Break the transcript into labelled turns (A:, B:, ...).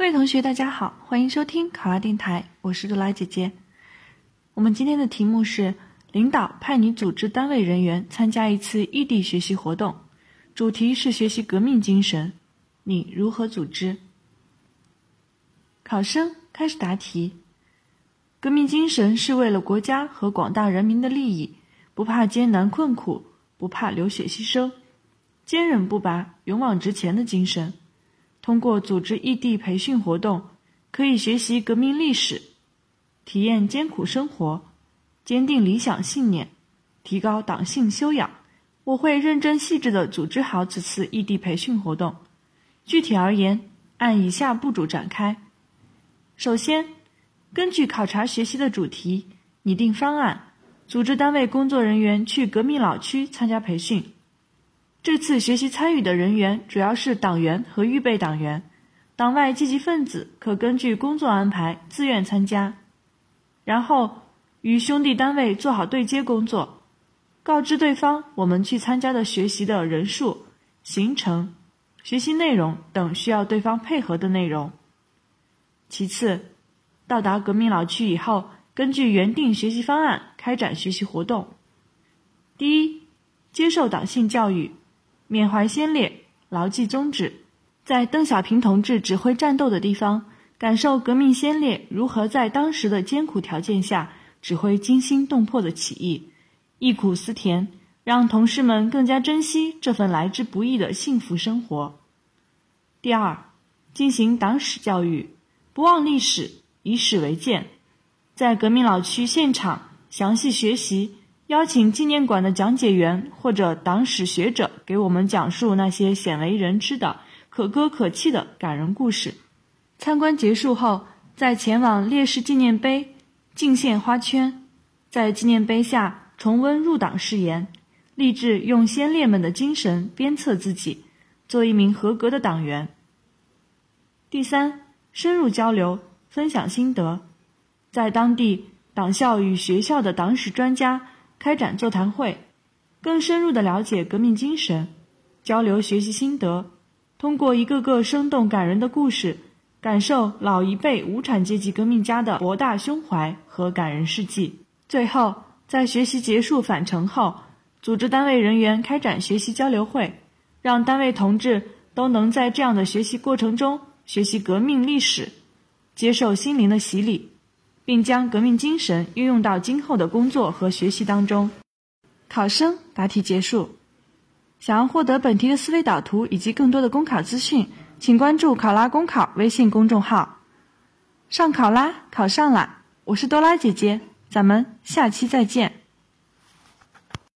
A: 各位同学，大家好，欢迎收听考拉电台，我是杜拉姐姐。我们今天的题目是：领导派你组织单位人员参加一次异地学习活动，主题是学习革命精神，你如何组织？考生开始答题。革命精神是为了国家和广大人民的利益，不怕艰难困苦，不怕流血牺牲，坚韧不拔、勇往直前的精神。通过组织异地培训活动，可以学习革命历史，体验艰苦生活，坚定理想信念，提高党性修养。我会认真细致地组织好此次异地培训活动。具体而言，按以下步骤展开：首先，根据考察学习的主题，拟定方案，组织单位工作人员去革命老区参加培训。这次学习参与的人员主要是党员和预备党员，党外积极分子可根据工作安排自愿参加。然后与兄弟单位做好对接工作，告知对方我们去参加的学习的人数、行程、学习内容等需要对方配合的内容。其次，到达革命老区以后，根据原定学习方案开展学习活动。第一，接受党性教育。缅怀先烈，牢记宗旨，在邓小平同志指挥战斗的地方，感受革命先烈如何在当时的艰苦条件下指挥惊心动魄的起义，忆苦思甜，让同事们更加珍惜这份来之不易的幸福生活。第二，进行党史教育，不忘历史，以史为鉴，在革命老区现场详细学习。邀请纪念馆的讲解员或者党史学者给我们讲述那些鲜为人知的可歌可泣的感人故事。参观结束后，再前往烈士纪念碑敬献花圈，在纪念碑下重温入党誓言，立志用先烈们的精神鞭策自己，做一名合格的党员。第三，深入交流，分享心得，在当地党校与学校的党史专家。开展座谈会，更深入的了解革命精神，交流学习心得，通过一个个生动感人的故事，感受老一辈无产阶级革命家的博大胸怀和感人事迹。最后，在学习结束返程后，组织单位人员开展学习交流会，让单位同志都能在这样的学习过程中学习革命历史，接受心灵的洗礼。并将革命精神运用到今后的工作和学习当中。考生答题结束。想要获得本题的思维导图以及更多的公考资讯，请关注“考拉公考”微信公众号。上考拉，考上啦！我是多拉姐姐，咱们下期再见。